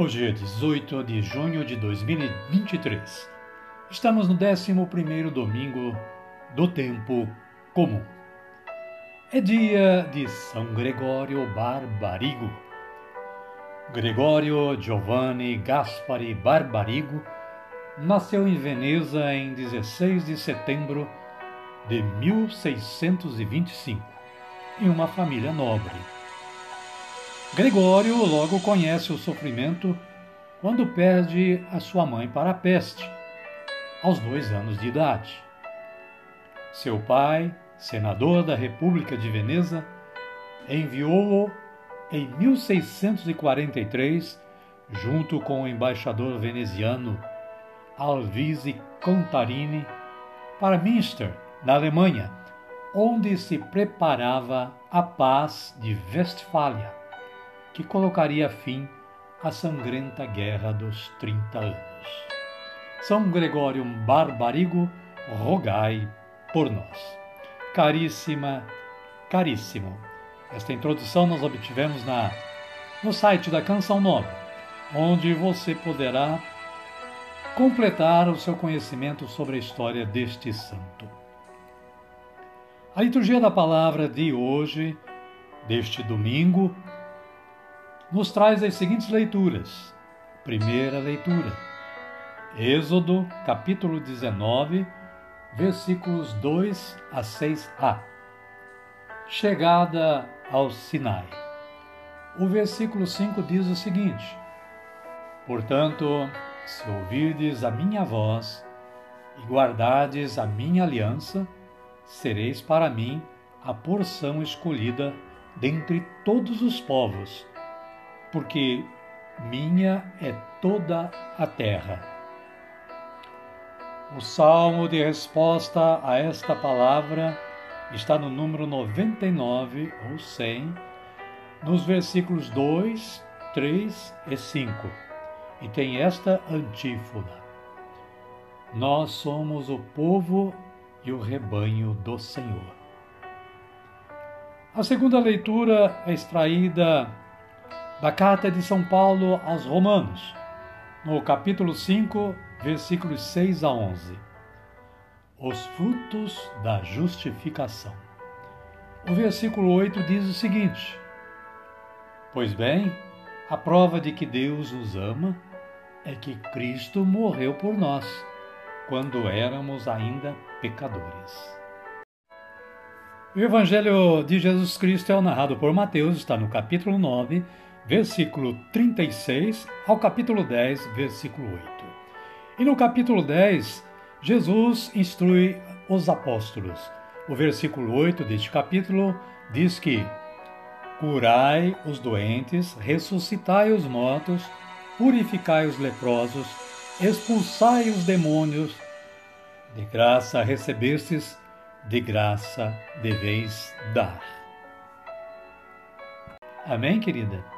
Hoje é 18 de junho de 2023. Estamos no 11 domingo do tempo comum. É dia de São Gregório Barbarigo. Gregório Giovanni Gaspari Barbarigo nasceu em Veneza em 16 de setembro de 1625, em uma família nobre. Gregório logo conhece o sofrimento quando perde a sua mãe para a peste, aos dois anos de idade. Seu pai, senador da República de Veneza, enviou-o em 1643, junto com o embaixador veneziano Alvise Contarini para Münster, na Alemanha, onde se preparava a paz de Westfália, que colocaria fim à sangrenta Guerra dos Trinta Anos. São Gregório Barbarigo, rogai por nós. Caríssima, caríssimo, esta introdução nós obtivemos na, no site da Canção Nova, onde você poderá completar o seu conhecimento sobre a história deste santo. A liturgia da palavra de hoje, deste domingo, nos traz as seguintes leituras. Primeira leitura, Êxodo, capítulo 19, versículos 2 a 6a. Chegada ao Sinai. O versículo 5 diz o seguinte: Portanto, se ouvirdes a minha voz e guardardes a minha aliança, sereis para mim a porção escolhida dentre todos os povos, porque minha é toda a terra. O salmo de resposta a esta palavra está no número 99 ou 100, nos versículos 2, 3 e 5 e tem esta antífona: Nós somos o povo e o rebanho do Senhor. A segunda leitura é extraída da carta de São Paulo aos Romanos, no capítulo 5, versículos 6 a 11. Os frutos da justificação. O versículo 8 diz o seguinte: Pois bem, a prova de que Deus nos ama é que Cristo morreu por nós, quando éramos ainda pecadores. O Evangelho de Jesus Cristo é narrado por Mateus, está no capítulo 9, versículo 36 ao capítulo 10, versículo 8. E no capítulo 10, Jesus instrui os apóstolos. O versículo 8 deste capítulo diz que: Curai os doentes, ressuscitai os mortos, purificai os leprosos, expulsai os demônios. De graça recebestes, de graça deveis dar. Amém, querida?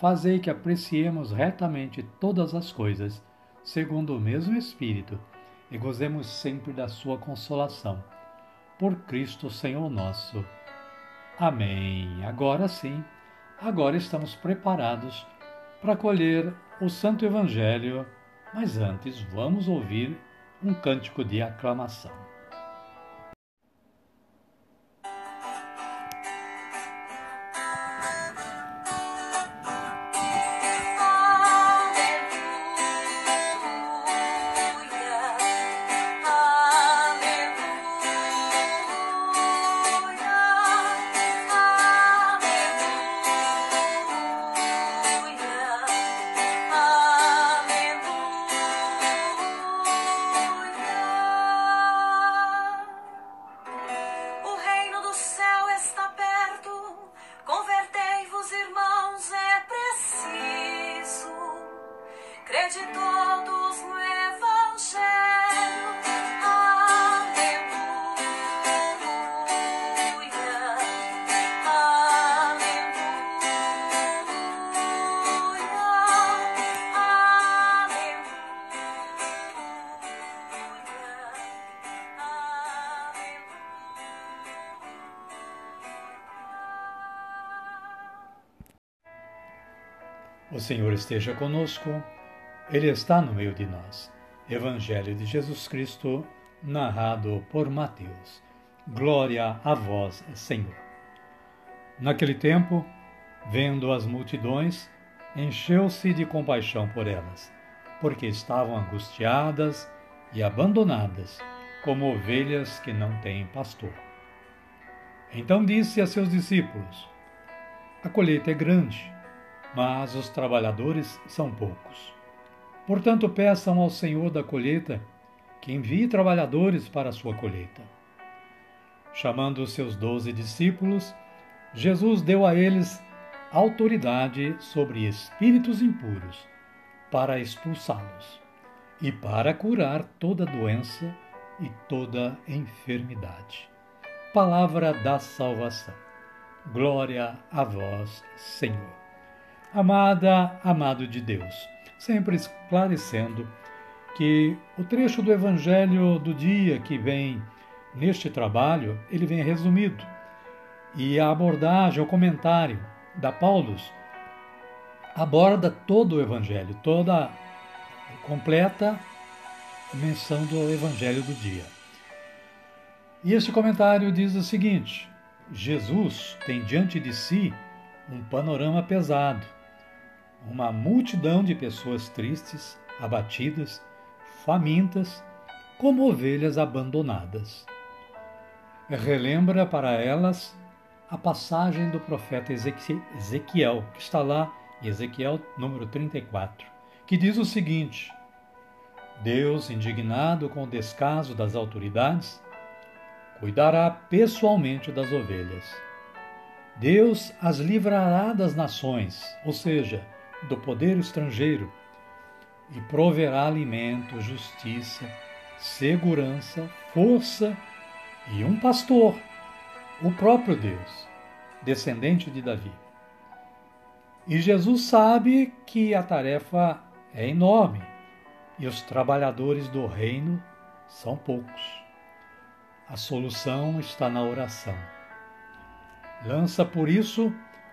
fazei que apreciemos retamente todas as coisas, segundo o mesmo Espírito, e gozemos sempre da sua consolação. Por Cristo Senhor nosso. Amém. Agora sim, agora estamos preparados para colher o Santo Evangelho, mas antes vamos ouvir um cântico de aclamação. O Senhor esteja conosco, Ele está no meio de nós. Evangelho de Jesus Cristo, narrado por Mateus. Glória a vós, Senhor. Naquele tempo, vendo as multidões, encheu-se de compaixão por elas, porque estavam angustiadas e abandonadas, como ovelhas que não têm pastor. Então disse a seus discípulos: A colheita é grande mas os trabalhadores são poucos. Portanto, peçam ao Senhor da colheita que envie trabalhadores para a sua colheita. Chamando os seus doze discípulos, Jesus deu a eles autoridade sobre espíritos impuros para expulsá-los e para curar toda doença e toda enfermidade. Palavra da salvação. Glória a vós, Senhor. Amada, amado de Deus, sempre esclarecendo que o trecho do evangelho do dia que vem neste trabalho, ele vem resumido. E a abordagem, o comentário da Paulus aborda todo o evangelho, toda completa menção do evangelho do dia. E este comentário diz o seguinte: Jesus tem diante de si um panorama pesado uma multidão de pessoas tristes, abatidas, famintas, como ovelhas abandonadas. Relembra para elas a passagem do profeta Ezequiel, que está lá em Ezequiel número 34, que diz o seguinte: Deus, indignado com o descaso das autoridades, cuidará pessoalmente das ovelhas. Deus as livrará das nações, ou seja, do poder estrangeiro e proverá alimento, justiça, segurança, força e um pastor, o próprio Deus, descendente de Davi. E Jesus sabe que a tarefa é enorme e os trabalhadores do reino são poucos. A solução está na oração. Lança por isso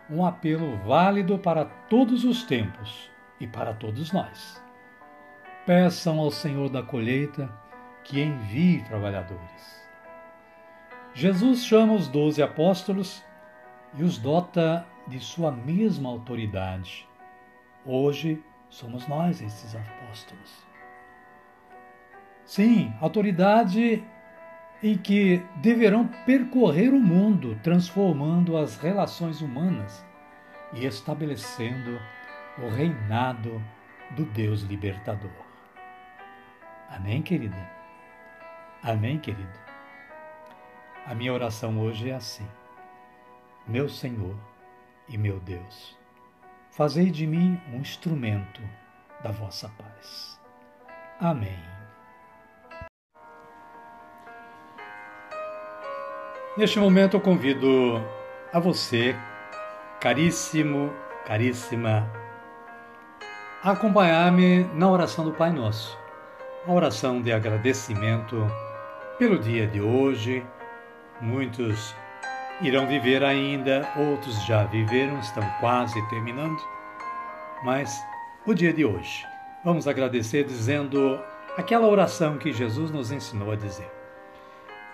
um apelo válido para todos os tempos e para todos nós. Peçam ao Senhor da colheita que envie trabalhadores. Jesus chama os doze apóstolos e os dota de sua mesma autoridade. Hoje somos nós esses apóstolos. Sim, autoridade em que deverão percorrer o mundo, transformando as relações humanas e estabelecendo o reinado do Deus libertador. Amém, querida? Amém, querido? A minha oração hoje é assim: Meu Senhor e meu Deus, fazei de mim um instrumento da vossa paz. Amém. Neste momento eu convido a você, caríssimo, caríssima, a acompanhar-me na oração do Pai Nosso. a oração de agradecimento pelo dia de hoje. Muitos irão viver ainda, outros já viveram, estão quase terminando. Mas o dia de hoje, vamos agradecer dizendo aquela oração que Jesus nos ensinou a dizer: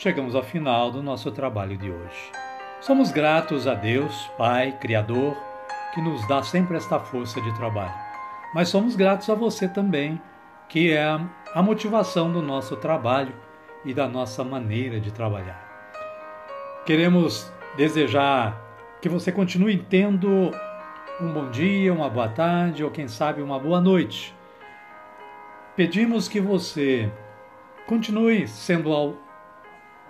chegamos ao final do nosso trabalho de hoje. Somos gratos a Deus, Pai, Criador, que nos dá sempre esta força de trabalho. Mas somos gratos a você também, que é a motivação do nosso trabalho e da nossa maneira de trabalhar. Queremos desejar que você continue tendo um bom dia, uma boa tarde ou quem sabe uma boa noite. Pedimos que você continue sendo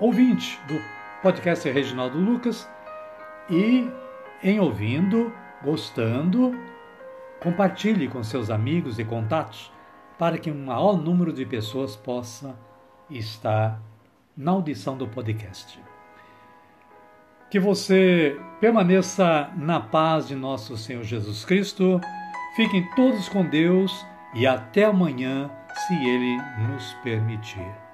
ouvinte do podcast Reginaldo Lucas e em ouvindo, gostando, compartilhe com seus amigos e contatos para que um maior número de pessoas possa estar na audição do podcast. Que você permaneça na paz de nosso Senhor Jesus Cristo. Fiquem todos com Deus e até amanhã, se Ele nos permitir.